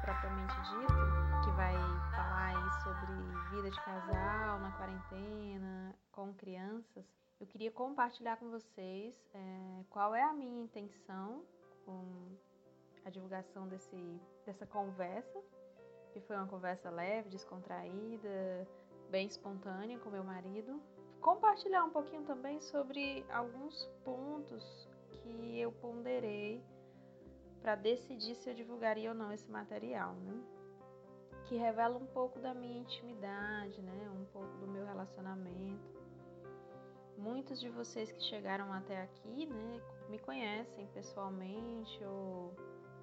propriamente dito, que vai falar sobre vida de casal na quarentena, com crianças, eu queria compartilhar com vocês é, qual é a minha intenção com a divulgação desse, dessa conversa, que foi uma conversa leve, descontraída, bem espontânea com meu marido. Compartilhar um pouquinho também sobre alguns pontos que eu ponderei para decidir se eu divulgaria ou não esse material, né? Que revela um pouco da minha intimidade, né? Um pouco do meu relacionamento. Muitos de vocês que chegaram até aqui, né, me conhecem pessoalmente ou,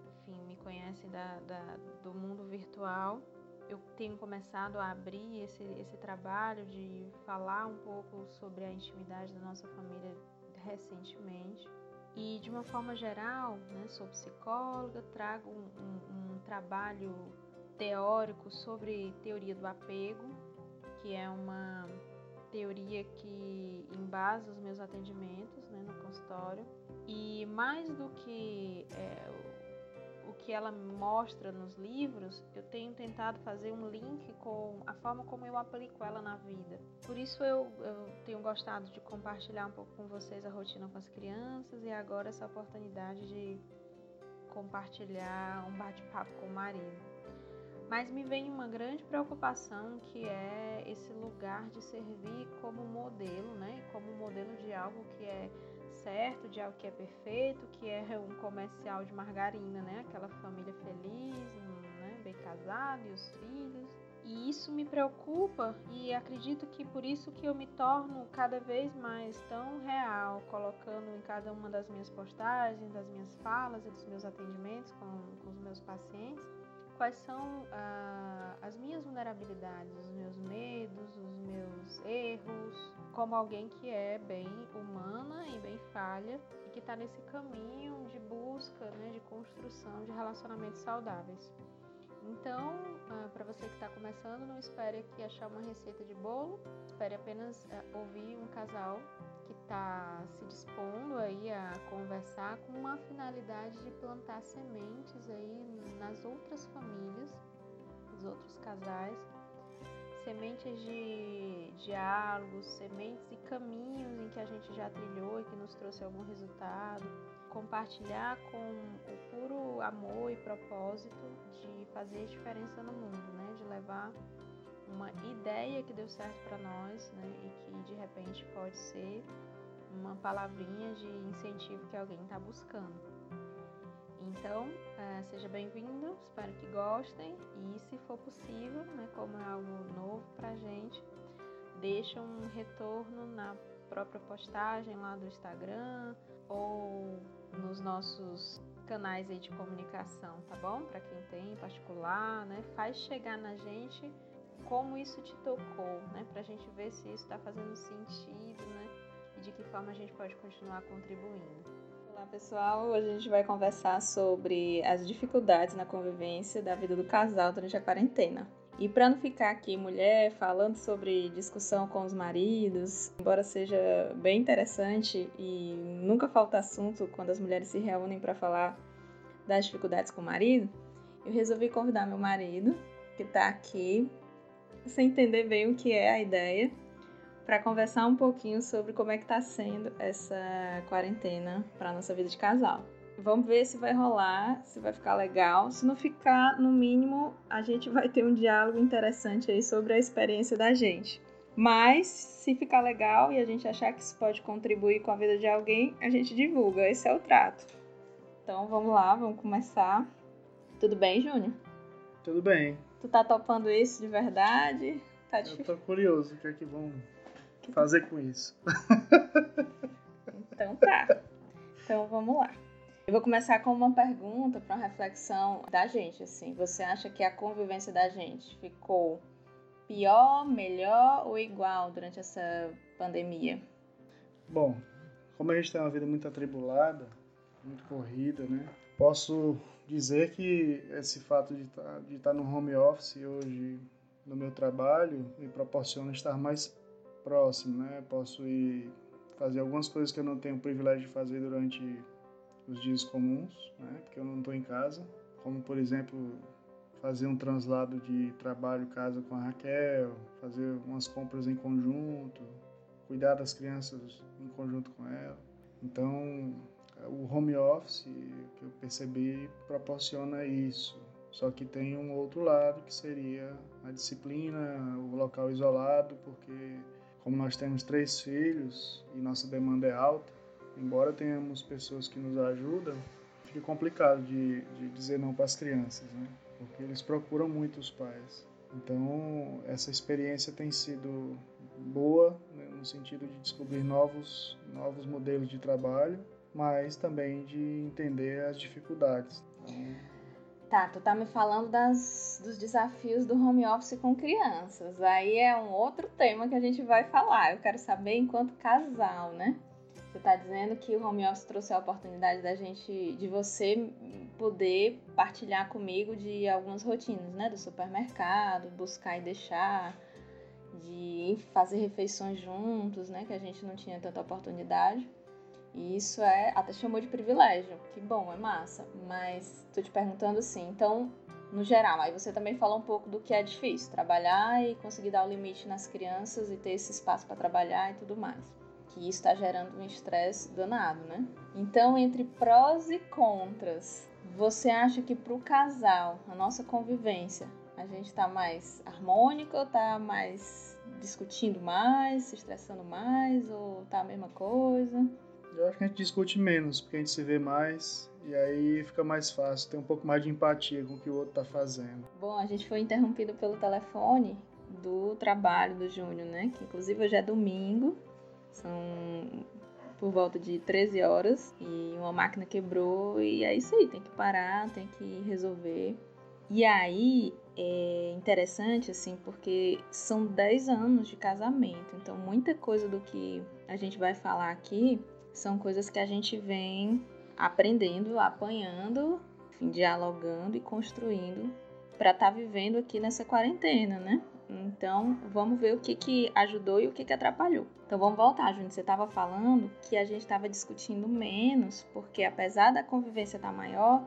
enfim, me conhecem da, da, do mundo virtual. Eu tenho começado a abrir esse, esse trabalho de falar um pouco sobre a intimidade da nossa família recentemente. E de uma forma geral, né, sou psicóloga, trago um, um, um, trabalho teórico sobre teoria do apego, que é uma teoria que embasa os meus atendimentos né, no consultório. E mais do que é, o que ela mostra nos livros, eu tenho tentado fazer um link com a forma como eu aplico ela na vida. Por isso eu, eu tenho gostado de compartilhar um pouco com vocês a rotina com as crianças e agora essa oportunidade de compartilhar um bate-papo com o marido. Mas me vem uma grande preocupação que é esse lugar de servir como modelo, né? Como modelo de algo que é certo, de algo que é perfeito, que é um comercial de margarina, né? Aquela família feliz, né? bem casado e os filhos. E isso me preocupa e acredito que por isso que eu me torno cada vez mais tão real, colocando em cada uma das minhas postagens, das minhas falas e dos meus atendimentos com, com os meus pacientes, quais são ah, as minhas vulnerabilidades, os meus medos, os meus erros, como alguém que é bem humana e bem falha e que está nesse caminho de busca, né, de construção de relacionamentos saudáveis. Então, ah, para você que está começando, não espere aqui achar uma receita de bolo, espere apenas ah, ouvir um casal que está se dispondo aí a conversar com uma finalidade de plantar sementes aí nas outras famílias, nos outros casais, sementes de diálogos, sementes e caminhos em que a gente já trilhou e que nos trouxe algum resultado, compartilhar com o puro amor e propósito de fazer diferença no mundo, né? De levar uma ideia que deu certo para nós, né? E que de repente pode ser uma palavrinha de incentivo que alguém está buscando. Então, é, seja bem-vindo, espero que gostem e, se for possível, né, como é algo novo para gente, deixa um retorno na própria postagem lá do Instagram ou nos nossos canais aí de comunicação, tá bom? Para quem tem em particular, né, faz chegar na gente como isso te tocou, né, para a gente ver se isso está fazendo sentido, né, e de que forma a gente pode continuar contribuindo. Olá pessoal, hoje a gente vai conversar sobre as dificuldades na convivência da vida do casal durante a quarentena. E para não ficar aqui mulher falando sobre discussão com os maridos, embora seja bem interessante e nunca falta assunto quando as mulheres se reúnem para falar das dificuldades com o marido, eu resolvi convidar meu marido, que está aqui, sem entender bem o que é a ideia, para conversar um pouquinho sobre como é que está sendo essa quarentena para nossa vida de casal. Vamos ver se vai rolar, se vai ficar legal. Se não ficar, no mínimo, a gente vai ter um diálogo interessante aí sobre a experiência da gente. Mas se ficar legal e a gente achar que isso pode contribuir com a vida de alguém, a gente divulga. Esse é o trato. Então vamos lá, vamos começar. Tudo bem, Júnior? Tudo bem. Tu tá topando isso de verdade? Tá. Eu tô curioso o que é que vão fazer com isso. então tá. Então vamos lá. Eu vou começar com uma pergunta para uma reflexão da gente, assim. Você acha que a convivência da gente ficou pior, melhor ou igual durante essa pandemia? Bom, como a gente tem uma vida muito atribulada, muito corrida, né? Posso dizer que esse fato de estar, tá, estar tá no home office hoje no meu trabalho me proporciona estar mais próximo, né? Posso ir fazer algumas coisas que eu não tenho o privilégio de fazer durante os dias comuns, né? Porque eu não estou em casa, como por exemplo fazer um translado de trabalho casa com a Raquel, fazer umas compras em conjunto, cuidar das crianças em conjunto com ela. Então, o home office que eu percebi proporciona isso. Só que tem um outro lado que seria a disciplina, o local isolado, porque como nós temos três filhos e nossa demanda é alta, embora tenhamos pessoas que nos ajudam, fica complicado de, de dizer não para as crianças, né? Porque eles procuram muito os pais. Então, essa experiência tem sido boa, né, no sentido de descobrir novos, novos modelos de trabalho, mas também de entender as dificuldades. Tá, tu tá me falando das, dos desafios do home office com crianças. Aí é um outro tema que a gente vai falar. Eu quero saber enquanto casal, né? Você tá dizendo que o home office trouxe a oportunidade da gente, de você poder partilhar comigo de algumas rotinas, né? Do supermercado, buscar e deixar, de fazer refeições juntos, né? Que a gente não tinha tanta oportunidade. E isso é, até chamou de privilégio. Que bom, é massa. Mas tô te perguntando assim, então, no geral, aí você também falou um pouco do que é difícil, trabalhar e conseguir dar o limite nas crianças e ter esse espaço para trabalhar e tudo mais. Que isso está gerando um estresse danado, né? Então, entre prós e contras, você acha que para o casal, a nossa convivência, a gente está mais harmônico ou está mais discutindo mais, se estressando mais, ou tá a mesma coisa? Eu acho que a gente discute menos, porque a gente se vê mais e aí fica mais fácil, tem um pouco mais de empatia com o que o outro tá fazendo. Bom, a gente foi interrompido pelo telefone do trabalho do Júnior, né? Que inclusive hoje é domingo, são por volta de 13 horas e uma máquina quebrou e é isso aí, tem que parar, tem que resolver. E aí é interessante, assim, porque são 10 anos de casamento, então muita coisa do que a gente vai falar aqui são coisas que a gente vem aprendendo, apanhando, enfim, dialogando e construindo para estar tá vivendo aqui nessa quarentena, né? Então, vamos ver o que, que ajudou e o que, que atrapalhou. Então, vamos voltar, Júnior. Você estava falando que a gente estava discutindo menos, porque apesar da convivência estar tá maior,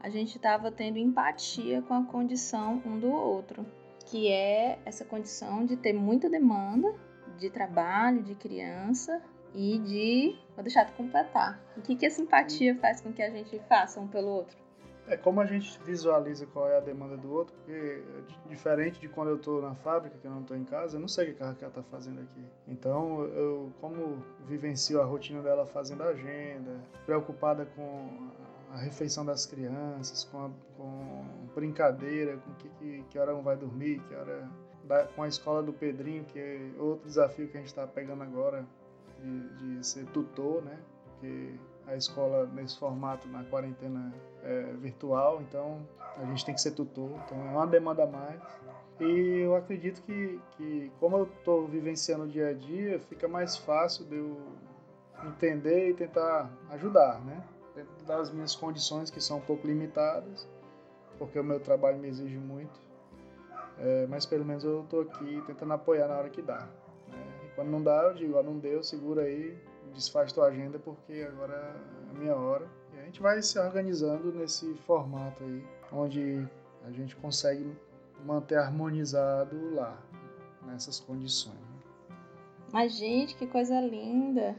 a gente estava tendo empatia com a condição um do outro, que é essa condição de ter muita demanda de trabalho, de criança, e de. Vou deixar tu completar. O que, que a simpatia faz com que a gente faça um pelo outro? É como a gente visualiza qual é a demanda do outro, porque é diferente de quando eu estou na fábrica, que eu não estou em casa, eu não sei o que a Raquel está fazendo aqui. Então, eu como vivencio a rotina dela fazendo agenda, preocupada com a refeição das crianças, com, a, com brincadeira, com que, que, que hora um vai dormir, que hora da, com a escola do Pedrinho, que é outro desafio que a gente está pegando agora, de, de ser tutor, né? Porque a escola nesse formato na quarentena é virtual, então a gente tem que ser tutor, então é uma demanda a mais. E eu acredito que, que como eu estou vivenciando o dia a dia, fica mais fácil de eu entender e tentar ajudar, né? Dentro das minhas condições que são um pouco limitadas, porque o meu trabalho me exige muito. É, mas pelo menos eu estou aqui tentando apoiar na hora que dá. Quando não dá, eu digo, ó, não deu, segura aí, desfaz tua agenda porque agora é a minha hora. E a gente vai se organizando nesse formato aí, onde a gente consegue manter harmonizado lá, nessas condições. Mas, gente, que coisa linda!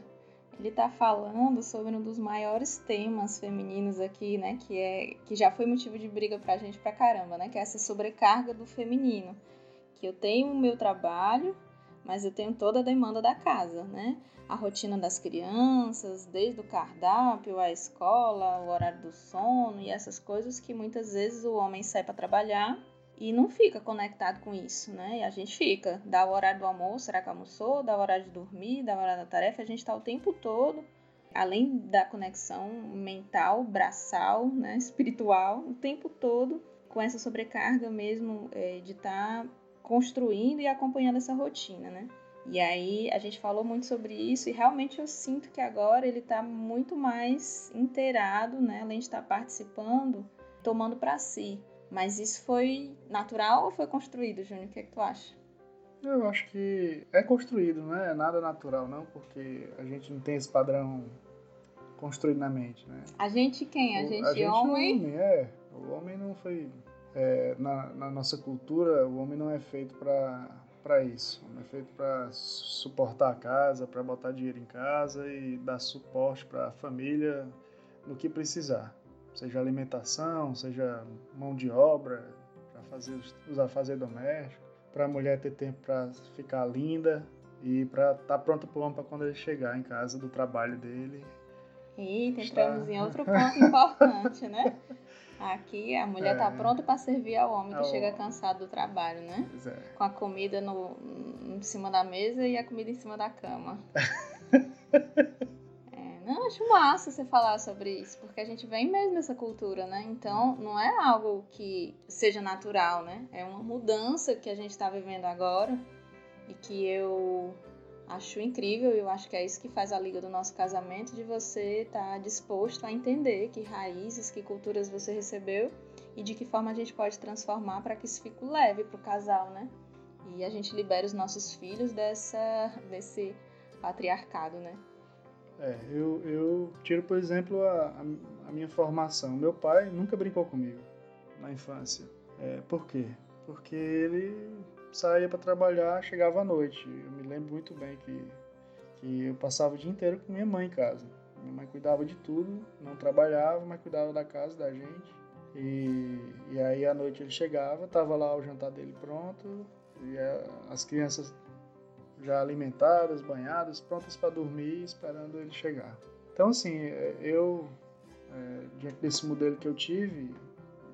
Ele está falando sobre um dos maiores temas femininos aqui, né? Que, é, que já foi motivo de briga pra gente pra caramba, né? Que é essa sobrecarga do feminino. Que eu tenho o meu trabalho, mas eu tenho toda a demanda da casa, né? A rotina das crianças, desde o cardápio, a escola, o horário do sono e essas coisas que muitas vezes o homem sai para trabalhar e não fica conectado com isso, né? E a gente fica, dá o horário do almoço, será que almoçou? Dá o horário de dormir, dá o horário da tarefa, a gente está o tempo todo, além da conexão mental, braçal, né, espiritual, o tempo todo com essa sobrecarga mesmo é, de estar tá construindo e acompanhando essa rotina, né? E aí a gente falou muito sobre isso e realmente eu sinto que agora ele está muito mais inteirado, né? Além de estar participando, tomando para si. Mas isso foi natural ou foi construído, Júnior? O que, é que tu acha? Eu acho que é construído, né? É nada natural, não, porque a gente não tem esse padrão construído na mente, né? A gente quem? A gente, a gente homem? homem? É, o homem não foi... É, na, na nossa cultura, o homem não é feito para para isso. É feito para suportar a casa, para botar dinheiro em casa e dar suporte para a família no que precisar. Seja alimentação, seja mão de obra, para fazer os afazeres domésticos, para a mulher ter tempo para ficar linda e para estar tá pronta para para quando ele chegar em casa do trabalho dele. Eita, entramos em outro ponto importante, né? Aqui a mulher está é. pronta para servir ao homem que é chega cansado do trabalho, né? É. Com a comida no, em cima da mesa e a comida em cima da cama. é, não, acho massa você falar sobre isso, porque a gente vem mesmo dessa cultura, né? Então não é algo que seja natural, né? É uma mudança que a gente está vivendo agora e que eu acho incrível e eu acho que é isso que faz a liga do nosso casamento, de você estar tá disposto a entender que raízes, que culturas você recebeu e de que forma a gente pode transformar para que isso fique leve para o casal, né? E a gente libera os nossos filhos dessa, desse patriarcado, né? É, eu, eu tiro, por exemplo, a, a minha formação. Meu pai nunca brincou comigo na infância. É, por quê? Porque ele saía para trabalhar, chegava à noite. Eu me lembro muito bem que, que eu passava o dia inteiro com minha mãe em casa. Minha mãe cuidava de tudo, não trabalhava, mas cuidava da casa da gente. E, e aí à noite ele chegava, tava lá o jantar dele pronto, e a, as crianças já alimentadas, banhadas, prontas para dormir, esperando ele chegar. Então assim, eu é, diante desse modelo que eu tive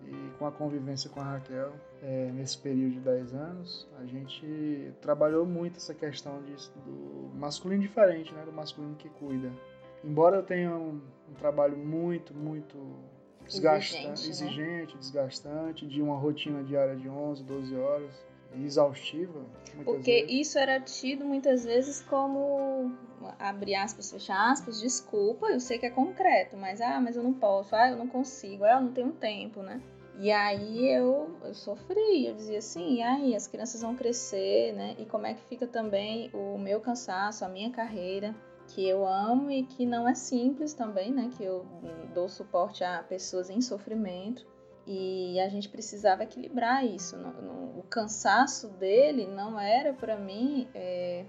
e com a convivência com a Raquel, é, nesse período de 10 anos, a gente trabalhou muito essa questão de, do masculino diferente, né? do masculino que cuida. Embora eu tenha um, um trabalho muito, muito desgastante, exigente, né? exigente, desgastante, de uma rotina diária de 11, 12 horas, exaustiva. Porque vezes. isso era tido muitas vezes como, abre aspas, fecha aspas, desculpa, eu sei que é concreto, mas, ah, mas eu não posso, ah, eu não consigo, ah, eu não tenho tempo, né? E aí eu, eu sofri, eu dizia assim, e aí as crianças vão crescer, né? E como é que fica também o meu cansaço, a minha carreira, que eu amo e que não é simples também, né? Que eu dou suporte a pessoas em sofrimento. E a gente precisava equilibrar isso. O cansaço dele não era para mim é,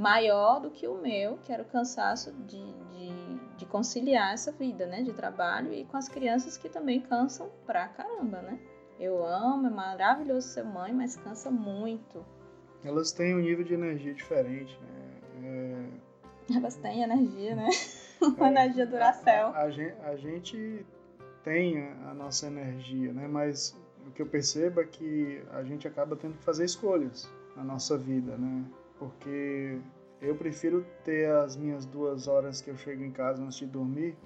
maior do que o meu, que era o cansaço de, de, de, conciliar essa vida, né, de trabalho e com as crianças que também cansam pra caramba, né? Eu amo, é maravilhoso ser mãe, mas cansa muito. Elas têm um nível de energia diferente, né? É... Elas têm energia, né? Uma é, energia duracel. A, a, a, gente tem a nossa energia, né? Mas o que eu percebo é que a gente acaba tendo que fazer escolhas na nossa vida, né? Porque eu prefiro ter as minhas duas horas que eu chego em casa antes de dormir,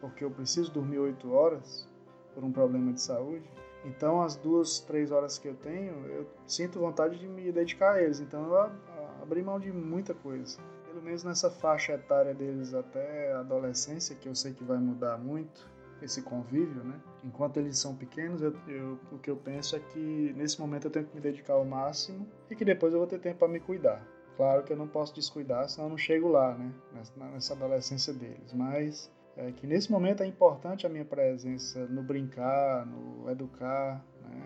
porque eu preciso dormir oito horas por um problema de saúde. Então, as duas, três horas que eu tenho, eu sinto vontade de me dedicar a eles. Então, eu abri mão de muita coisa. Pelo menos nessa faixa etária deles até a adolescência, que eu sei que vai mudar muito esse convívio, né? Enquanto eles são pequenos, eu, eu, o que eu penso é que nesse momento eu tenho que me dedicar ao máximo e que depois eu vou ter tempo para me cuidar. Claro que eu não posso descuidar, senão eu não chego lá, né? Nessa adolescência deles. Mas é que nesse momento é importante a minha presença no brincar, no educar, né?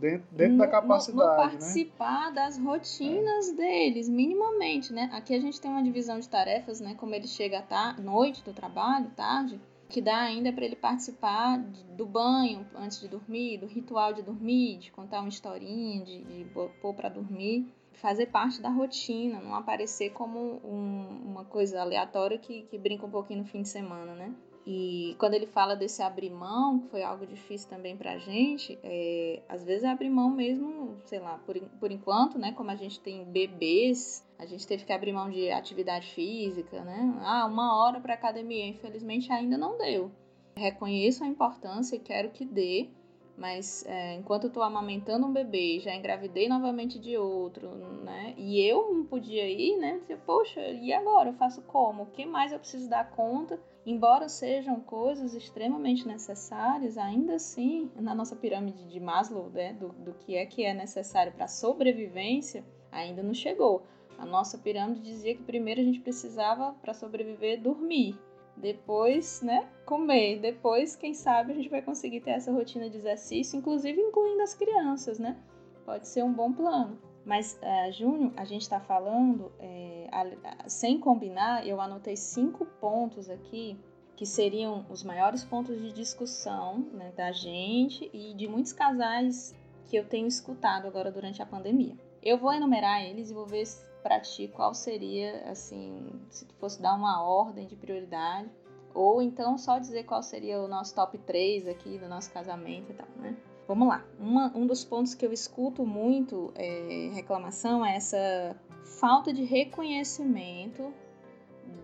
dentro, dentro no, da capacidade, no, no né? participar né? das rotinas é. deles, minimamente, né? Aqui a gente tem uma divisão de tarefas, né? Como ele chega à noite do trabalho, tarde, que dá ainda para ele participar do banho antes de dormir, do ritual de dormir, de contar uma historinha, de, de pôr para dormir fazer parte da rotina, não aparecer como um, uma coisa aleatória que, que brinca um pouquinho no fim de semana, né? E quando ele fala desse abrir mão, que foi algo difícil também pra gente, é, às vezes é abrir mão mesmo, sei lá, por, por enquanto, né? Como a gente tem bebês, a gente teve que abrir mão de atividade física, né? Ah, uma hora para academia, infelizmente ainda não deu. Reconheço a importância e quero que dê, mas é, enquanto eu tô amamentando um bebê, já engravidei novamente de outro, né? E eu não podia ir, né? Dizer, Poxa, e agora? Eu faço como? O que mais eu preciso dar conta? Embora sejam coisas extremamente necessárias, ainda assim, na nossa pirâmide de Maslow, né, do, do que é que é necessário para sobrevivência, ainda não chegou. A nossa pirâmide dizia que primeiro a gente precisava, para sobreviver, dormir depois, né, comer. Depois, quem sabe, a gente vai conseguir ter essa rotina de exercício, inclusive incluindo as crianças, né? Pode ser um bom plano. Mas, uh, Júnior, a gente está falando, é, a, a, sem combinar, eu anotei cinco pontos aqui que seriam os maiores pontos de discussão né, da gente e de muitos casais que eu tenho escutado agora durante a pandemia. Eu vou enumerar eles e vou ver para ti qual seria, assim, se tu fosse dar uma ordem de prioridade, ou então só dizer qual seria o nosso top 3 aqui do nosso casamento e tal, né? Vamos lá. Uma, um dos pontos que eu escuto muito é, reclamação é essa falta de reconhecimento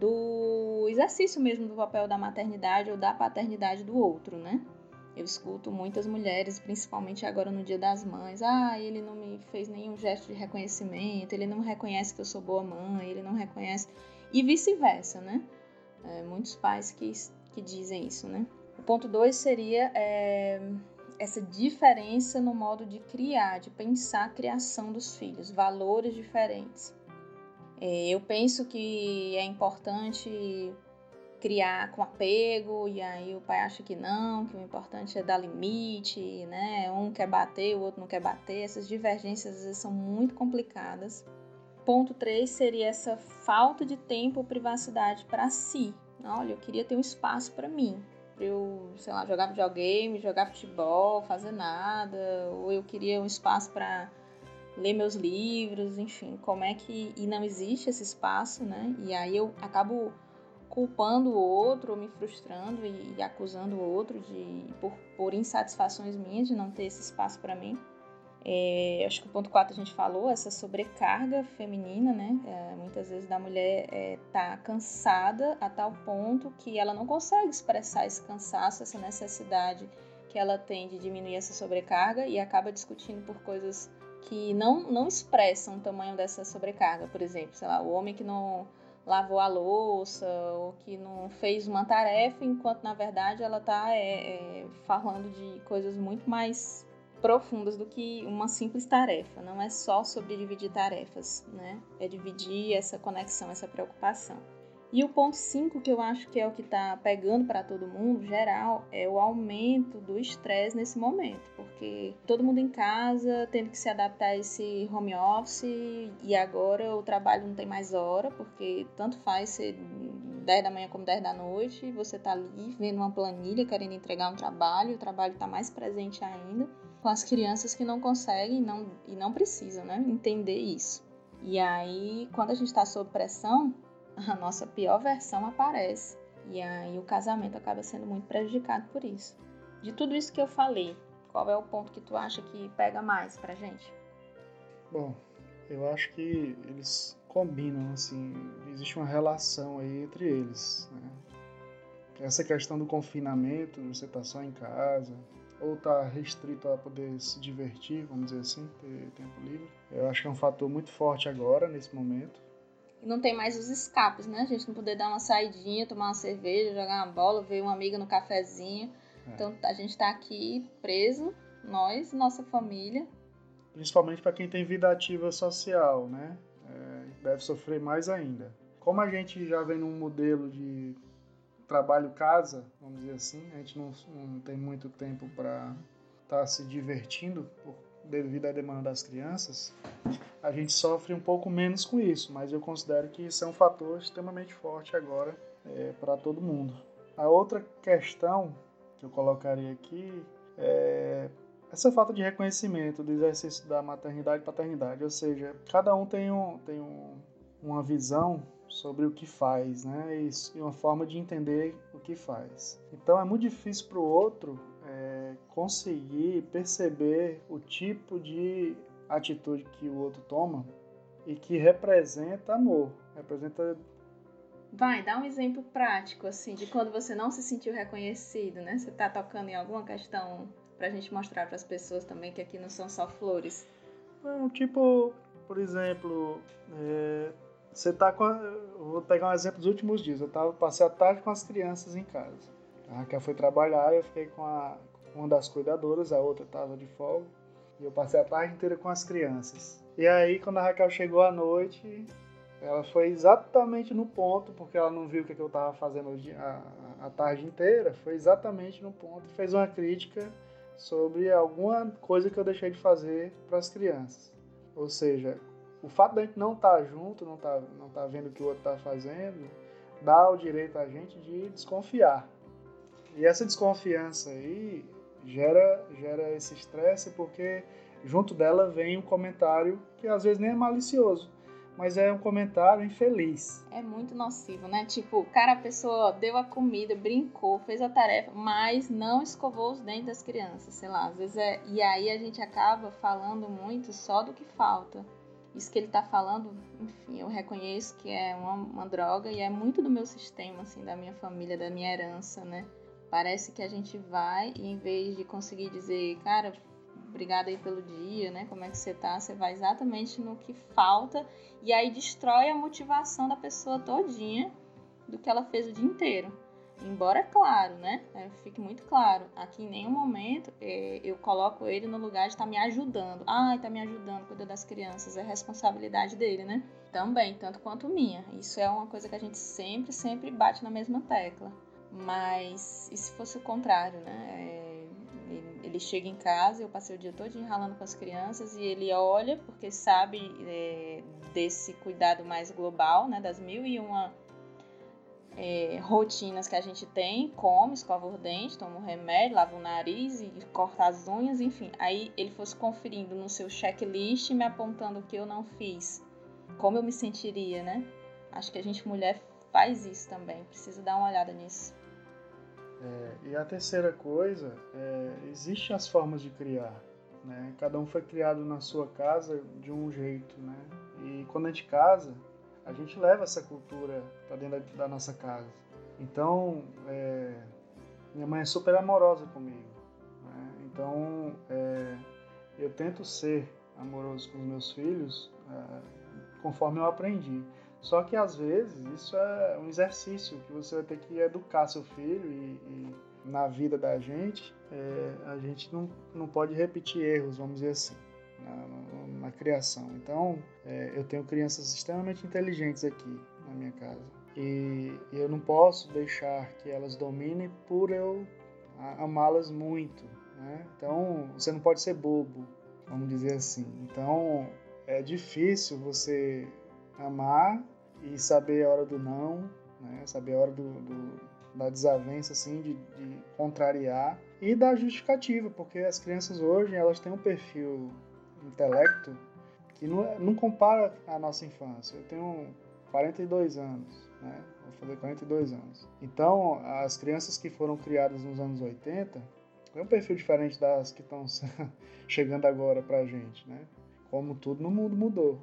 do exercício mesmo do papel da maternidade ou da paternidade do outro, né? Eu escuto muitas mulheres, principalmente agora no Dia das Mães, ah, ele não me fez nenhum gesto de reconhecimento, ele não reconhece que eu sou boa mãe, ele não reconhece. E vice-versa, né? É, muitos pais que, que dizem isso, né? O ponto dois seria é, essa diferença no modo de criar, de pensar a criação dos filhos, valores diferentes. É, eu penso que é importante criar com apego, e aí o pai acha que não, que o importante é dar limite, né? Um quer bater, o outro não quer bater. Essas divergências às vezes são muito complicadas. Ponto 3 seria essa falta de tempo ou privacidade para si. Olha, eu queria ter um espaço para mim, para eu, sei lá, jogar videogame, jogar futebol, fazer nada, ou eu queria um espaço para ler meus livros, enfim, como é que e não existe esse espaço, né? E aí eu acabo culpando o outro, ou me frustrando e, acusando o outro de por, por, insatisfações minhas de não ter esse espaço para mim. É, acho que o ponto 4 a gente falou, essa sobrecarga feminina, né? É, muitas vezes da mulher é, tá cansada a tal ponto que ela não consegue expressar esse cansaço, essa necessidade que ela tem de diminuir essa sobrecarga e acaba discutindo por coisas que não, não expressam o tamanho dessa sobrecarga. Por exemplo, sei lá, o homem que não lavou a louça ou que não fez uma tarefa, enquanto na verdade ela está é, é, falando de coisas muito mais profundas do que uma simples tarefa. Não é só sobre dividir tarefas, né? É dividir essa conexão, essa preocupação. E o ponto 5, que eu acho que é o que está pegando para todo mundo, geral, é o aumento do estresse nesse momento, porque todo mundo em casa tendo que se adaptar a esse home office e agora o trabalho não tem mais hora, porque tanto faz ser 10 da manhã como 10 da noite, você está ali vendo uma planilha, querendo entregar um trabalho, o trabalho está mais presente ainda com as crianças que não conseguem não, e não precisam né, entender isso. E aí, quando a gente está sob pressão, a nossa pior versão aparece. E aí o casamento acaba sendo muito prejudicado por isso. De tudo isso que eu falei, qual é o ponto que tu acha que pega mais pra gente? Bom, eu acho que eles combinam, assim, existe uma relação aí entre eles, né? Essa questão do confinamento, você tá só em casa, ou tá restrito a poder se divertir, vamos dizer assim, ter tempo livre. Eu acho que é um fator muito forte agora, nesse momento e não tem mais os escapes, né? A gente não poder dar uma saidinha, tomar uma cerveja, jogar uma bola, ver uma amiga no cafezinho. É. Então a gente está aqui preso, nós, nossa família. Principalmente para quem tem vida ativa social, né? É, deve sofrer mais ainda. Como a gente já vem num modelo de trabalho-casa, vamos dizer assim, a gente não, não tem muito tempo para estar tá se divertindo por devido à demanda das crianças, a gente sofre um pouco menos com isso, mas eu considero que isso é um fator extremamente forte agora é, para todo mundo. A outra questão que eu colocaria aqui é essa falta de reconhecimento do exercício da maternidade e paternidade, ou seja, cada um tem, um, tem um, uma visão sobre o que faz, né? E uma forma de entender o que faz. Então é muito difícil para o outro conseguir perceber o tipo de atitude que o outro toma e que representa amor, representa Vai, dá um exemplo prático, assim, de quando você não se sentiu reconhecido, né? Você tá tocando em alguma questão Pra gente mostrar para as pessoas também que aqui não são só flores. Não, tipo, por exemplo, é, você tá com. A, vou pegar um exemplo dos últimos dias. Eu tava, passei a tarde com as crianças em casa. A Raquel foi trabalhar e eu fiquei com a, uma das cuidadoras, a outra tava de folga. E eu passei a tarde inteira com as crianças. E aí, quando a Raquel chegou à noite, ela foi exatamente no ponto, porque ela não viu o que eu estava fazendo a, tarde inteira, foi exatamente no ponto e fez uma crítica sobre alguma coisa que eu deixei de fazer para as crianças. Ou seja, o fato de a gente não estar tá junto, não estar tá, não tá vendo o que o outro está fazendo, dá o direito a gente de desconfiar. E essa desconfiança aí gera, gera esse estresse porque junto dela vem um comentário que às vezes nem é malicioso, mas é um comentário infeliz. É muito nocivo, né? Tipo, cara, a pessoa deu a comida, brincou, fez a tarefa, mas não escovou os dentes das crianças, sei lá. Às vezes é. E aí a gente acaba falando muito só do que falta. Isso que ele tá falando, enfim, eu reconheço que é uma, uma droga e é muito do meu sistema, assim, da minha família, da minha herança, né? Parece que a gente vai e em vez de conseguir dizer, cara, obrigada aí pelo dia, né? Como é que você tá? Você vai exatamente no que falta e aí destrói a motivação da pessoa todinha do que ela fez o dia inteiro. Embora, claro, né? É, fique muito claro, aqui em nenhum momento é, eu coloco ele no lugar de estar tá me ajudando. Ai, tá me ajudando, cuidar das crianças, é responsabilidade dele, né? Também, tanto quanto minha. Isso é uma coisa que a gente sempre, sempre bate na mesma tecla. Mas e se fosse o contrário, né? É, ele chega em casa, eu passei o dia todo enralando com as crianças e ele olha, porque sabe é, desse cuidado mais global, né, das mil e uma é, rotinas que a gente tem, come, escova o dente, toma um remédio, lava o nariz e corta as unhas, enfim. Aí ele fosse conferindo no seu checklist, me apontando o que eu não fiz, como eu me sentiria, né? Acho que a gente mulher faz isso também, precisa dar uma olhada nisso. É, e a terceira coisa, é, existem as formas de criar. Né? Cada um foi criado na sua casa de um jeito. Né? E quando a gente casa, a gente leva essa cultura para dentro da, nossa casa. Então, é, minha mãe é super amorosa comigo. Né? Então, é, eu tento ser amoroso com os meus filhos é, conforme eu aprendi. Só que às vezes isso é um exercício que você vai ter que educar seu filho e, e na vida da gente, é, a gente não, não pode repetir erros, vamos dizer assim, na, na, criação. Então, é, eu tenho crianças extremamente inteligentes aqui na minha casa. E, e eu não posso deixar que elas dominem por eu amá-las muito. Né? Então, você não pode ser bobo, vamos dizer assim. Então, é difícil você amar e saber a hora do não, né? saber a hora do, do da desavença, assim, de, de, contrariar e da justificativa, porque as crianças hoje elas têm um perfil intelecto que não, é, não compara a nossa infância. Eu tenho 42 anos, né? Vou fazer 42 anos. Então, as crianças que foram criadas nos anos 80 têm um perfil diferente das que estão chegando agora pra gente, né? Como tudo no mundo mudou.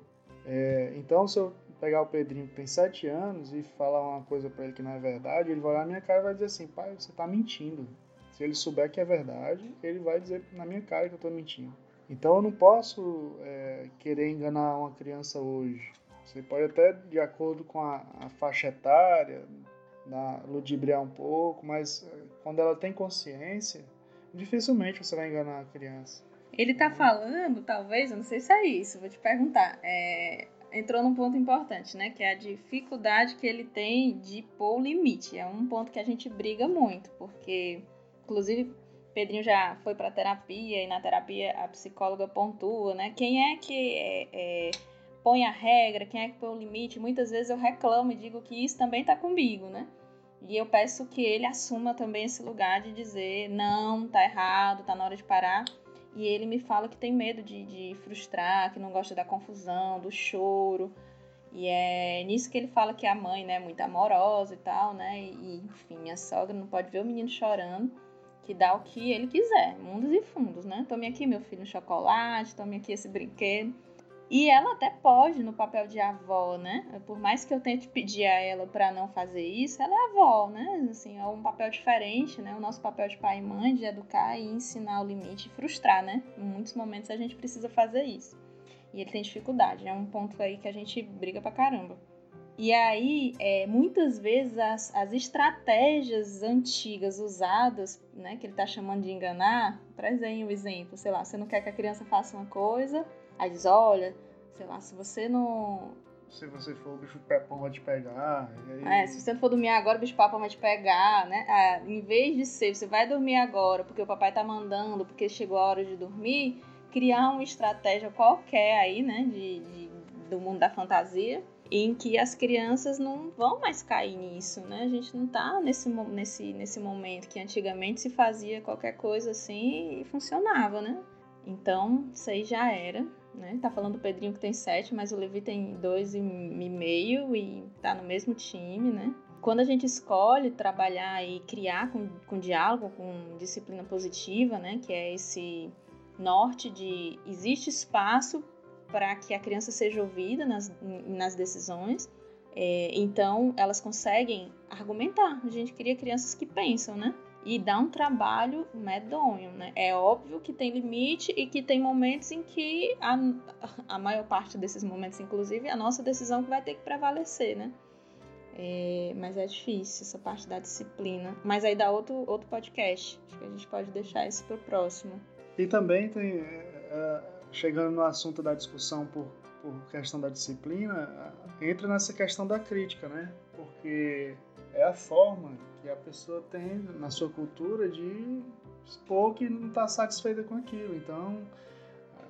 É, então, se eu pegar o Pedrinho que tem 7 anos e falar uma coisa para ele que não é verdade, ele vai olhar na minha cara e vai dizer assim: pai, você tá mentindo. Se ele souber que é verdade, ele vai dizer na minha cara que eu tô mentindo. Então eu não posso é, querer enganar uma criança hoje. Você pode até, de acordo com a, a faixa etária, dar, ludibriar um pouco, mas é, quando ela tem consciência, dificilmente você vai enganar a criança. Ele tá falando, talvez, eu não sei se é isso, vou te perguntar. É, entrou num ponto importante, né? Que é a dificuldade que ele tem de pôr o limite. É um ponto que a gente briga muito, porque, inclusive, Pedrinho já foi para terapia e na terapia a psicóloga pontua, né? Quem é que é, é, põe a regra, quem é que põe o limite? Muitas vezes eu reclamo e digo que isso também está comigo, né? E eu peço que ele assuma também esse lugar de dizer não, tá errado, tá na hora de parar. E ele me fala que tem medo de, de frustrar, que não gosta da confusão, do choro. E é nisso que ele fala que a mãe, né, é muito amorosa e tal, né? E, enfim, minha sogra não pode ver o menino chorando, que dá o que ele quiser, mundos e fundos, né? Tome aqui meu filho um chocolate, tome aqui esse brinquedo. E ela até pode no papel de avó, né? Por mais que eu tente pedir a ela para não fazer isso, ela é avó, né? Assim, é um papel diferente, né? O nosso papel de pai e mãe de educar e ensinar o limite e frustrar, né? Em muitos momentos a gente precisa fazer isso. E ele tem dificuldade, é um ponto aí que a gente briga pra caramba. E aí, é, muitas vezes, as, as estratégias antigas usadas, né, que ele está chamando de enganar, traz aí um exemplo, sei lá, você não quer que a criança faça uma coisa, aí diz, olha, sei lá, se você não... Se você for, o bicho papão vai te pegar. Aí... É, se você não for dormir agora, o bicho papão vai te pegar, né? Ah, em vez de ser, você vai dormir agora porque o papai tá mandando, porque chegou a hora de dormir, criar uma estratégia qualquer aí, né, de, de do mundo da fantasia, em que as crianças não vão mais cair nisso, né? A gente não tá nesse, nesse, nesse momento que antigamente se fazia qualquer coisa assim e funcionava, né? Então, isso aí já era, né? Tá falando do Pedrinho que tem sete, mas o Levi tem dois e meio e tá no mesmo time, né? Quando a gente escolhe trabalhar e criar com, com diálogo, com disciplina positiva, né? Que é esse norte de existe espaço para que a criança seja ouvida nas, nas decisões. É, então, elas conseguem argumentar. A gente cria crianças que pensam, né? E dá um trabalho medonho, né? É óbvio que tem limite e que tem momentos em que a, a maior parte desses momentos, inclusive, é a nossa decisão que vai ter que prevalecer, né? É, mas é difícil essa parte da disciplina. Mas aí dá outro, outro podcast. Acho que a gente pode deixar esse para o próximo. E também tem. É, é chegando no assunto da discussão por, por questão da disciplina, entra nessa questão da crítica, né? Porque é a forma que a pessoa tem na sua cultura de expor que não está satisfeita com aquilo. Então,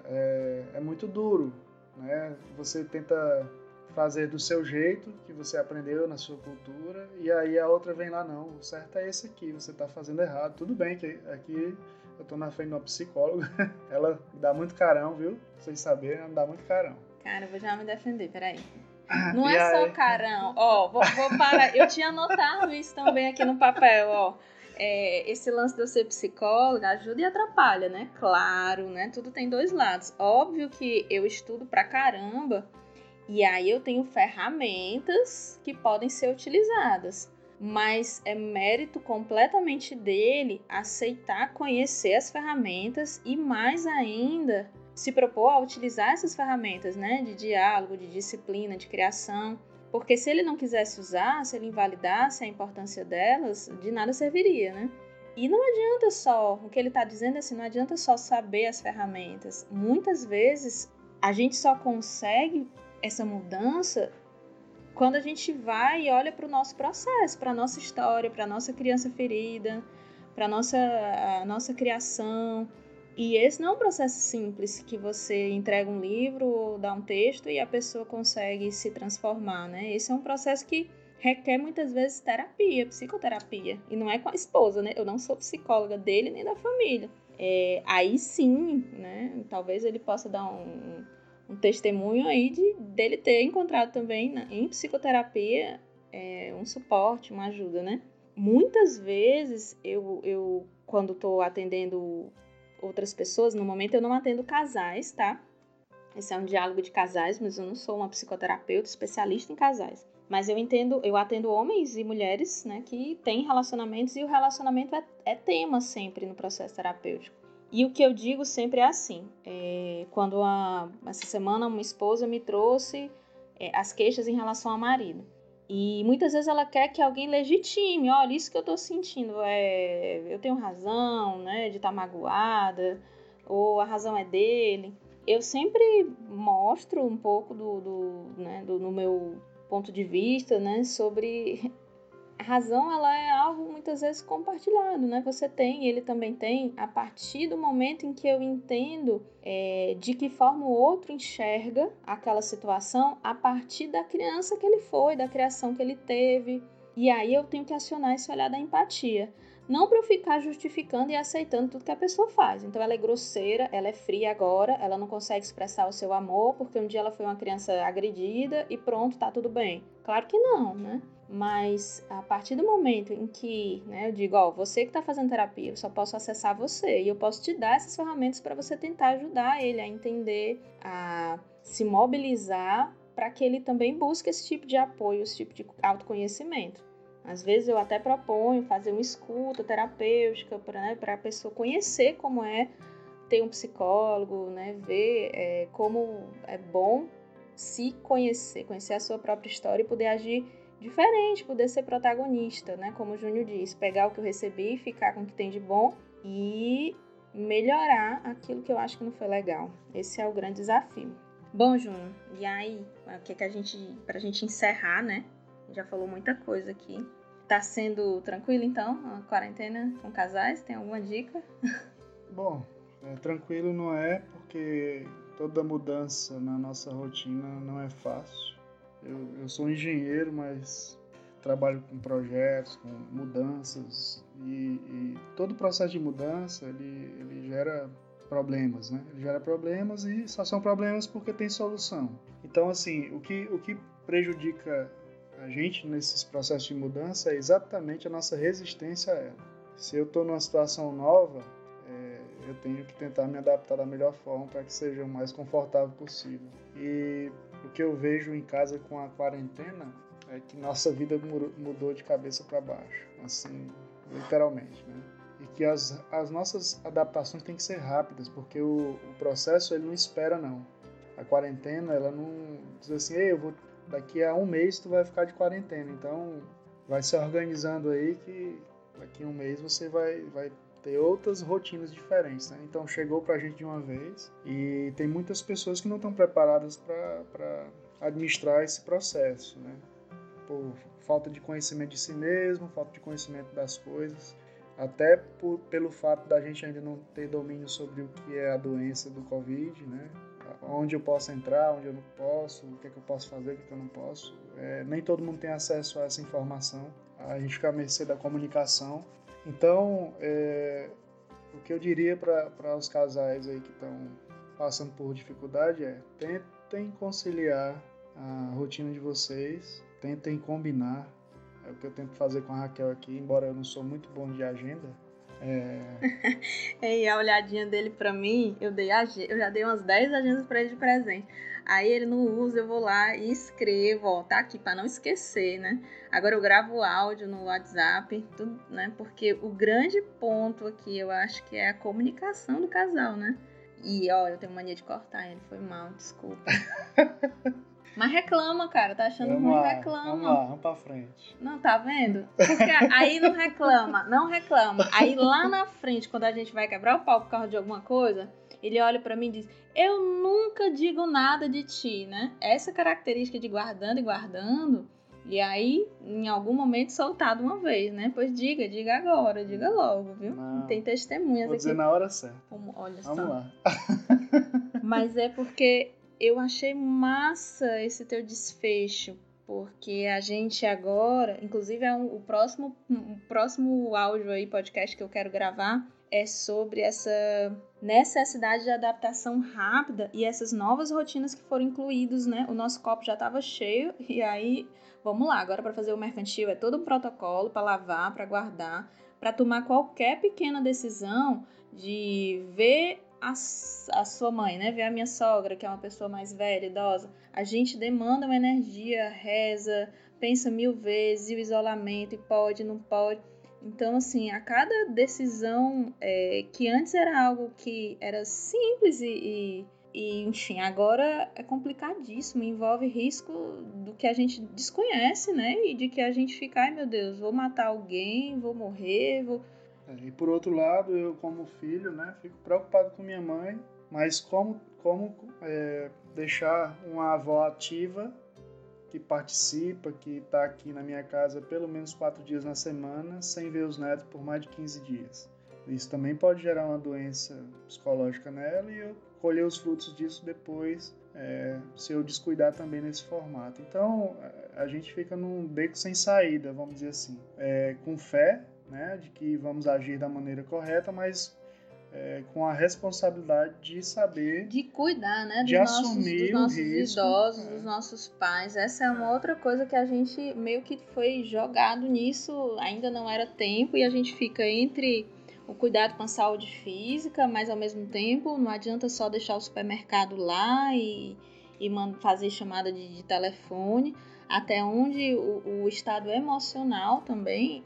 é, é, muito duro, né? Você tenta fazer do seu jeito, que você aprendeu na sua cultura, e aí a outra vem lá, não, o certo é esse aqui, você está fazendo errado. Tudo bem que aqui eu tô na frente de uma psicóloga. Ela dá muito carão, viu? Vocês saberem, ela dá muito carão. Cara, eu vou já me defender, peraí. Não é aí? só carão. Ó, vou, vou parar. Eu tinha anotado isso também aqui no papel, ó. É, esse lance de eu ser psicóloga ajuda e atrapalha, né? Claro, né? Tudo tem dois lados. Óbvio que eu estudo pra caramba e aí eu tenho ferramentas que podem ser utilizadas mas é mérito completamente dele aceitar conhecer as ferramentas e mais ainda se propor a utilizar essas ferramentas, né, de diálogo, de disciplina, de criação, porque se ele não quisesse usar, se ele invalidasse a importância delas, de nada serviria, né? E não adianta só, o que ele está dizendo é assim, não adianta só saber as ferramentas. Muitas vezes a gente só consegue essa mudança quando a gente vai e olha para o nosso processo, para a nossa história, para a nossa criança ferida, para a nossa, a nossa criação. E esse não é um processo simples que você entrega um livro ou dá um texto e a pessoa consegue se transformar, né? Esse é um processo que requer muitas vezes terapia, psicoterapia. E não é com a esposa, né? Eu não sou psicóloga dele nem da família. É, aí sim, né? Talvez ele possa dar um, um testemunho aí de, dele ter encontrado também na, em psicoterapia é, um suporte, uma ajuda, né? Muitas vezes eu, eu quando estou atendendo outras pessoas, no momento eu não atendo casais, tá? Esse é um diálogo de casais, mas eu não sou uma psicoterapeuta especialista em casais. Mas eu entendo, eu atendo homens e mulheres, né, que têm relacionamentos e o relacionamento é, é tema sempre no processo terapêutico. E o que eu digo sempre é assim: é, quando a, essa semana uma esposa me trouxe é, as queixas em relação ao marido. E muitas vezes ela quer que alguém legitime, olha, isso que eu tô sentindo, é, eu tenho razão, né, de estar tá magoada, ou a razão é dele. Eu sempre mostro um pouco do, do, né, do no meu ponto de vista, né, sobre a razão ela é algo muitas vezes compartilhado, né? Você tem, ele também tem, a partir do momento em que eu entendo é, de que forma o outro enxerga aquela situação a partir da criança que ele foi, da criação que ele teve. E aí eu tenho que acionar esse olhar da empatia. Não para eu ficar justificando e aceitando tudo que a pessoa faz. Então ela é grosseira, ela é fria agora, ela não consegue expressar o seu amor porque um dia ela foi uma criança agredida e pronto, tá tudo bem. Claro que não, né? Mas a partir do momento em que né, eu digo, ó, você que está fazendo terapia, eu só posso acessar você e eu posso te dar essas ferramentas para você tentar ajudar ele a entender, a se mobilizar para que ele também busque esse tipo de apoio, esse tipo de autoconhecimento. Às vezes eu até proponho fazer uma escuta terapêutica para né, a pessoa conhecer como é ter um psicólogo, né, ver é, como é bom se conhecer, conhecer a sua própria história e poder agir diferente, poder ser protagonista, né? Como o Júnior disse, pegar o que eu recebi, ficar com o que tem de bom e melhorar aquilo que eu acho que não foi legal. Esse é o grande desafio. Bom, Júnior, e aí, o que, é que a gente, pra gente encerrar, né? Já falou muita coisa aqui. Tá sendo tranquilo então a quarentena com casais? Tem alguma dica? Bom, é, tranquilo não é porque toda mudança na nossa rotina não é fácil. Eu, eu sou engenheiro, mas trabalho com projetos, com mudanças e, e todo processo de mudança ele, ele gera problemas, né? Ele gera problemas e só são problemas porque tem solução. Então, assim, o que, o que prejudica a gente nesses processos de mudança é exatamente a nossa resistência a ela. Se eu estou numa situação nova, é, eu tenho que tentar me adaptar da melhor forma para que seja o mais confortável possível. E o que eu vejo em casa com a quarentena é que nossa vida mudou de cabeça para baixo, assim, literalmente, né? E que as, as nossas adaptações têm que ser rápidas, porque o, o processo ele não espera não. A quarentena, ela não diz assim, Ei, eu vou daqui a um mês tu vai ficar de quarentena, então vai se organizando aí que daqui a um mês você vai, vai ter outras rotinas diferentes. Né? Então chegou para a gente de uma vez e tem muitas pessoas que não estão preparadas para administrar esse processo, né? por falta de conhecimento de si mesmo, falta de conhecimento das coisas, até por, pelo fato da gente ainda não ter domínio sobre o que é a doença do Covid, né? onde eu posso entrar, onde eu não posso, o que, é que eu posso fazer, o que, é que eu não posso. É, nem todo mundo tem acesso a essa informação. A gente fica a mercê da comunicação então, é, o que eu diria para os casais aí que estão passando por dificuldade é tentem conciliar a rotina de vocês, tentem combinar. É o que eu tento fazer com a Raquel aqui, embora eu não sou muito bom de agenda. É... e a olhadinha dele para mim, eu, dei eu já dei umas 10 agendas para ele de presente. Aí ele não usa, eu vou lá e escrevo, ó, tá aqui para não esquecer, né? Agora eu gravo áudio no WhatsApp, tudo, né? Porque o grande ponto aqui, eu acho que é a comunicação do casal, né? E ó, eu tenho mania de cortar ele, foi mal, desculpa. Mas reclama, cara, tá achando vamos ruim, lá, reclama. Vamos lá, vamos pra frente. Não, tá vendo? Porque aí não reclama, não reclama. Aí lá na frente, quando a gente vai quebrar o pau por causa de alguma coisa, ele olha para mim e diz: Eu nunca digo nada de ti, né? Essa característica de guardando e guardando, e aí, em algum momento, soltado uma vez, né? Pois diga, diga agora, diga logo, viu? Não, Tem testemunhas vou aqui. dizer na hora certa. Como, olha Vamos só. lá. Mas é porque eu achei massa esse teu desfecho, porque a gente agora, inclusive é um, o próximo, um, próximo áudio aí, podcast que eu quero gravar, é sobre essa necessidade de adaptação rápida e essas novas rotinas que foram incluídos, né? O nosso copo já estava cheio e aí, vamos lá, agora para fazer o mercantil é todo um protocolo para lavar, para guardar, para tomar qualquer pequena decisão de ver a, a, sua mãe, né? Ver a minha sogra, que é uma pessoa mais velha, idosa. A gente demanda uma energia, reza, pensa mil vezes, e o isolamento, e pode, não pode. Então, assim, a cada decisão é, que antes era algo que era simples e, e, e, enfim, agora é complicadíssimo, envolve risco do que a gente desconhece, né? E de que a gente fica, ai meu Deus, vou matar alguém, vou morrer, vou. É, e por outro lado, eu como filho, né, fico preocupado com minha mãe, mas como, como é, deixar uma avó ativa que participa, que está aqui na minha casa pelo menos quatro dias na semana, sem ver os netos por mais de 15 dias. Isso também pode gerar uma doença psicológica nela e eu colher os frutos disso depois, é, se eu descuidar também nesse formato. Então, a gente fica num beco sem saída, vamos dizer assim, é, com fé, né, de que vamos agir da maneira correta, mas é, com a responsabilidade de saber. De cuidar, né? De nossos, assumir dos nossos risco, idosos, é. dos nossos pais. Essa é uma outra coisa que a gente meio que foi jogado nisso, ainda não era tempo, e a gente fica entre o cuidado com a saúde física, mas ao mesmo tempo não adianta só deixar o supermercado lá e, e fazer chamada de, de telefone até onde o, o estado emocional também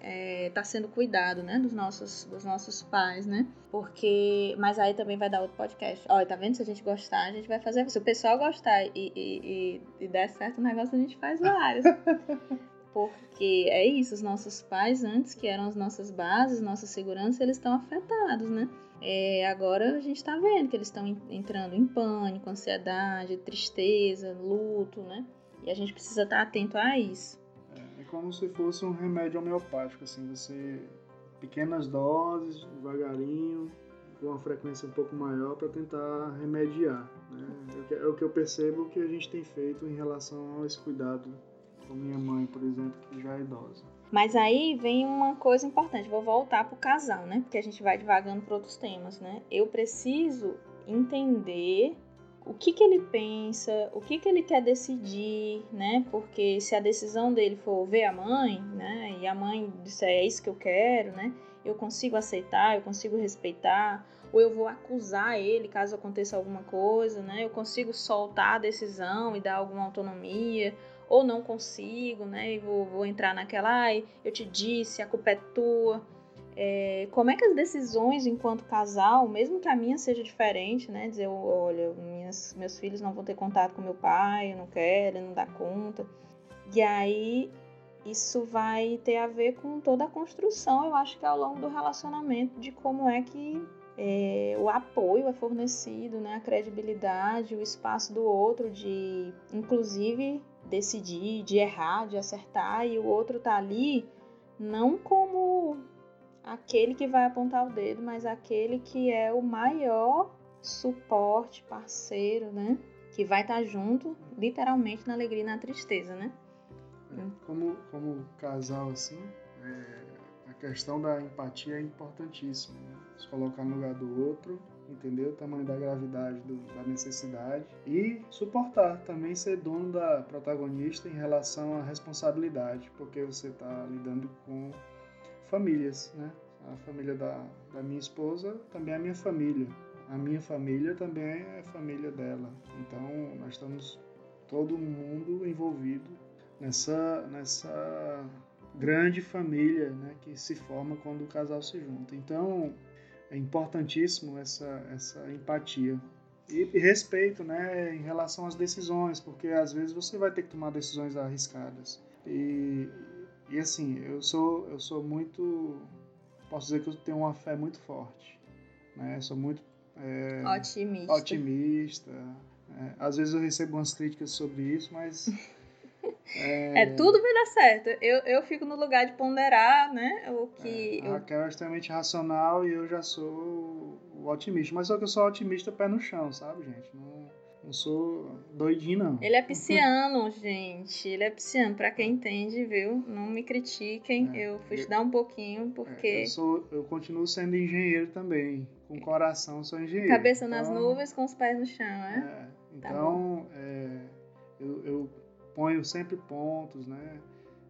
está sendo cuidado, né, dos nossos, dos nossos pais, né? Porque, mas aí também vai dar outro podcast. Olha, tá vendo? Se a gente gostar, a gente vai fazer. Se o pessoal gostar e, e, e, e der certo o negócio, a gente faz vários. Porque é isso, os nossos pais antes, que eram as nossas bases, nossa segurança, eles estão afetados, né? É, agora a gente está vendo que eles estão en- entrando em pânico, ansiedade, tristeza, luto, né? E a gente precisa estar atento a isso. É, é como se fosse um remédio homeopático, assim, você pequenas doses, devagarinho, com uma frequência um pouco maior para tentar remediar. Né? É o que- É o que eu percebo que a gente tem feito em relação a esse cuidado com minha mãe, por exemplo, que já é idosa. Mas aí vem uma coisa importante, vou voltar pro casal, né? Porque a gente vai divagando para outros temas, né? Eu preciso entender o que, que ele pensa, o que, que ele quer decidir, né? Porque se a decisão dele for ver a mãe, né? E a mãe disser é isso que eu quero, né? Eu consigo aceitar, eu consigo respeitar, ou eu vou acusar ele caso aconteça alguma coisa, né? Eu consigo soltar a decisão e dar alguma autonomia, ou não consigo, né? E vou, vou entrar naquela, ai, eu te disse, a culpa é tua. É, como é que as decisões enquanto casal, mesmo que a minha seja diferente, né? Dizer, olha, minhas, meus filhos não vão ter contato com meu pai, eu não quero, ele não dá conta. E aí isso vai ter a ver com toda a construção, eu acho que ao longo do relacionamento, de como é que é, o apoio é fornecido, né? A credibilidade, o espaço do outro de, inclusive, decidir, de errar, de acertar, e o outro tá ali não como aquele que vai apontar o dedo, mas aquele que é o maior suporte, parceiro, né? Que vai estar junto, literalmente, na alegria e na tristeza, né? É, Como, como casal, assim, é, a questão da empatia é importantíssima. Né? Se colocar no lugar do outro, entender o tamanho da gravidade do- da necessidade e suportar, também ser dono da protagonista em relação à responsabilidade, porque você está lidando com famílias, né? A família da, da minha esposa também é a minha família. A minha família também é a família dela. Então, nós estamos todo mundo envolvido nessa, nessa grande família né, que se forma quando o casal se junta. Então é importantíssimo essa, essa empatia. E, e respeito né, em relação às decisões, porque às vezes você vai ter que tomar decisões arriscadas. E, e assim, eu sou, eu sou muito. Posso dizer que eu tenho uma fé muito forte. Né? Eu sou muito é, Otimista. otimista. É, às vezes eu recebo umas críticas sobre isso, mas. É, tudo vai dar certo. Eu, eu fico no lugar de ponderar, né? O que. A eu- Raquel é extremamente racional e eu já sou o otimista. Mas só que eu sou otimista pé no chão, sabe, gente? Não, não sou doidinho, não. Ele é pisciano, gente. Ele é pisciano. Pra quem entende, viu? Não me critiquem. É, eu fui eu- estudar um pouquinho, É, porque. eu, sou, eu continuo sendo engenheiro também. Com coração, sou engenheiro. Cabeça nas Então, nuvens com os pés no chão, né? É, Tá então, é, eu, eu ponho sempre pontos, né?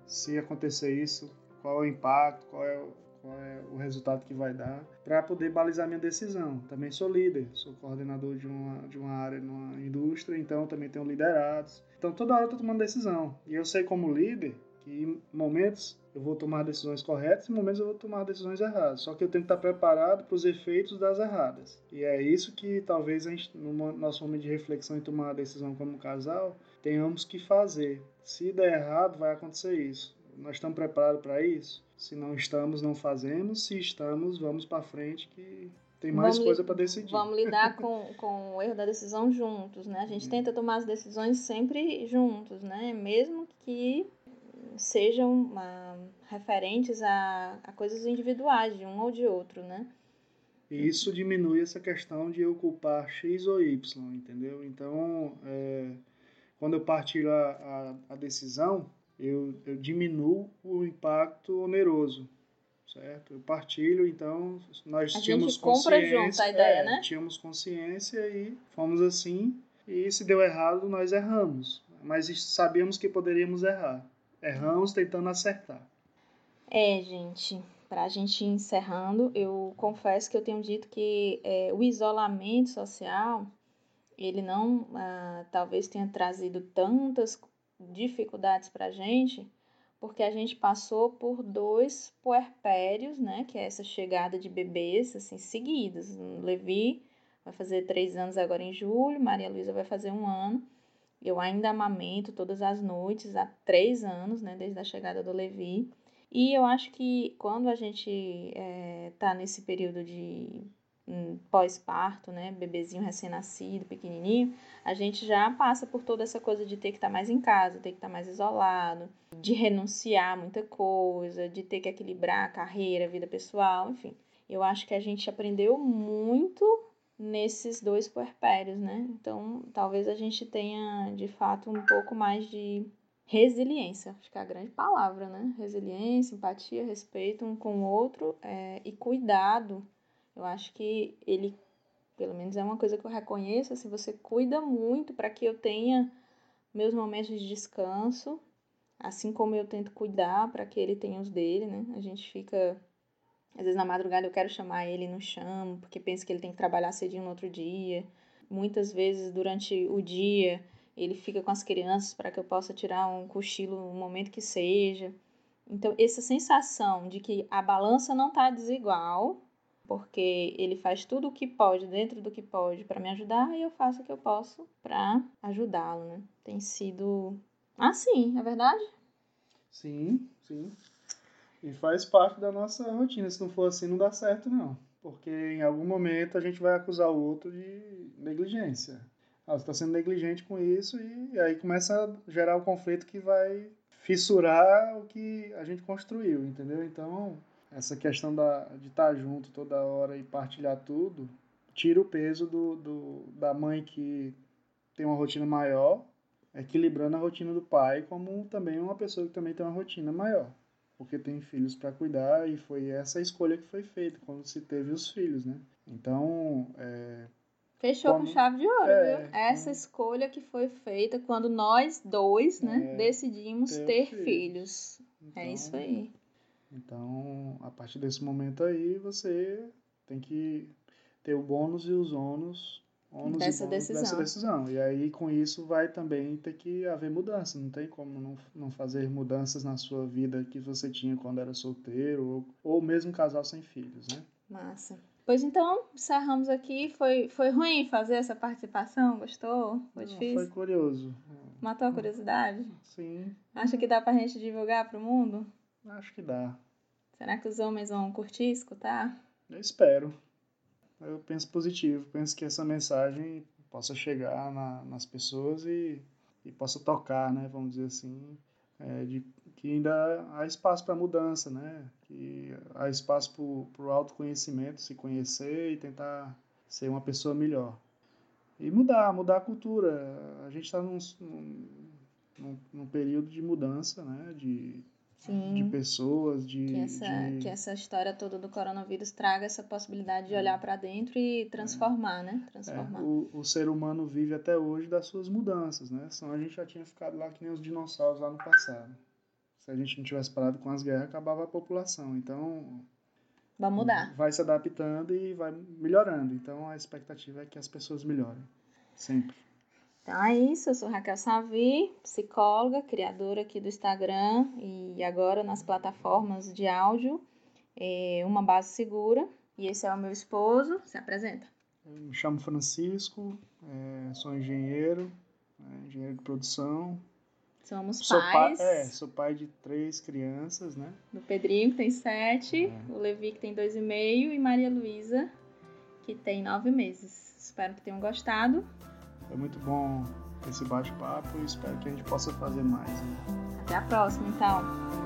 Se acontecer isso, qual é o impacto, qual é o, qual é o resultado que vai dar, para poder balizar minha decisão. Também sou líder, sou coordenador de uma, de uma área numa indústria, então também tenho liderados. Então toda hora eu estou tomando decisão. E eu sei como líder que em momentos eu vou tomar decisões corretas e em momentos eu vou tomar decisões erradas. Só que eu tenho que estar preparado para os efeitos das erradas. E é isso que talvez a gente, no nosso momento de reflexão e tomar a decisão como casal, tenhamos que fazer. Se der errado, vai acontecer isso. Nós estamos preparados para isso? Se não estamos, não fazemos. Se estamos, vamos para frente que tem mais Vamos coisa para decidir. Vamos lidar com, com o erro da decisão juntos, né? A gente tenta tomar as decisões sempre juntos, né? Mesmo que sejam ah, referentes a, a coisas individuais de um ou de outro, né? E isso diminui essa questão de eu culpar X ou Y, entendeu? Então, é, quando eu partilho a, a, a decisão, eu, eu diminuo o impacto oneroso. certo? Eu partilho, então nós a tínhamos gente compra consciência, junto a ideia, é, né? Tínhamos consciência e fomos assim. E se deu errado, nós erramos. Mas sabíamos que poderíamos errar. Erramos tentando acertar. É, gente, para a gente ir encerrando, eu confesso que eu tenho dito que é, o isolamento social, ele não ah, talvez tenha trazido tantas dificuldades para a gente, porque a gente passou por dois puerpérios, né, que é essa chegada de bebês, assim, seguidos. Levi vai fazer três anos agora em julho, Maria Luísa vai fazer um ano. Eu ainda amamento todas as noites há três anos, né, desde a chegada do Levi. E eu acho que quando a gente está eh, nesse período de pós-parto, né, bebezinho recém-nascido, pequenininho, a gente já passa por toda essa coisa de ter que estar tá mais em casa, ter que estar tá mais isolado, de renunciar a muita coisa, de ter que equilibrar a carreira, a vida pessoal, enfim. Eu acho que a gente aprendeu muito nesses dois puerpérios, né? Então, talvez a gente tenha, de fato, um pouco mais de resiliência, acho que é a grande palavra, né? Resiliência, empatia, respeito um com o outro é, e cuidado. Eu acho que ele, pelo menos é uma coisa que eu reconheço, assim, você cuida muito para que eu tenha meus momentos de descanso, assim como eu tento cuidar para que ele tenha os dele, né? A gente fica às vezes na madrugada eu quero chamar ele e não chamo, porque penso que ele tem que trabalhar cedinho no outro dia. Muitas vezes durante o dia ele fica com as crianças para que eu possa tirar um cochilo no momento que seja. Então, essa sensação de que a balança não está desigual, porque ele faz tudo o que pode, dentro do que pode, para me ajudar, e eu faço o que eu posso para ajudá-lo, né? Tem sido assim, é verdade? Sim, sim. E faz parte da nossa rotina. Se não for assim, não dá certo, não. Porque em algum momento a gente vai acusar o outro de negligência. Ah, você está sendo negligente com isso e aí começa a gerar o conflito que vai fissurar o que a gente construiu, entendeu? Então, essa questão da, de estar tá junto toda hora e partilhar tudo tira o peso do, do, da mãe que tem uma rotina maior, equilibrando a rotina do pai, como também uma pessoa que também tem uma rotina maior porque tem filhos para cuidar e foi essa escolha que foi feita quando se teve os filhos, né? Então, é, Fechou quando, com chave de ouro, é, viu? Essa escolha que foi feita quando nós dois, né, é, decidimos ter, ter filhos. filhos. É então, é isso aí. Então, a partir desse momento aí, você tem que ter o bônus e os ônus ônus dessa, decisão. dessa decisão. E aí, com isso, vai também ter que haver mudança. Não tem como não, não fazer mudanças na sua vida que você tinha quando era solteiro ou, ou mesmo casal sem filhos, né? Massa. Pois então, encerramos aqui. Foi, foi ruim fazer essa participação? Gostou? Foi difícil? Foi curioso. Matou a curiosidade? Sim. Acha que dá pra gente divulgar pro mundo? Acho que dá. Será que os homens vão curtir, escutar? Eu espero eu penso positivo, penso que essa mensagem possa chegar na, nas pessoas e, e possa tocar, né, vamos dizer assim, é, de que ainda há espaço para mudança, né, que há espaço para o autoconhecimento, se conhecer e tentar ser uma pessoa melhor. E mudar, mudar a cultura. A gente está num, num, num período de mudança, né, de Sim. de pessoas, de que, essa, de... que essa história toda do coronavírus traga essa possibilidade de olhar para dentro e transformar, né? É, transformar. É, o, o ser humano vive até hoje das suas mudanças, né? Senão a gente já tinha ficado lá que nem os dinossauros lá no passado. Se a gente não tivesse parado com as guerras, acabava a população. Então. Vai mudar. Vai se adaptando e vai melhorando. Então a expectativa é que as pessoas melhorem. Sempre. Então é isso, eu sou Raquel Savi, psicóloga, criadora aqui do Instagram e agora nas plataformas de áudio, é uma base segura. E esse é o meu esposo, se apresenta. Eu me chamo Francisco, é, sou engenheiro, é, engenheiro de produção. Somos sou pais. Pa é, sou pai de três crianças, né? Do Pedrinho, que tem sete, é. o Levi, que tem dois e meio, e Maria Luísa, que tem nove meses. Espero que tenham gostado. Foi muito bom esse bate-papo e espero que a gente possa fazer mais. Né? Até a próxima, então.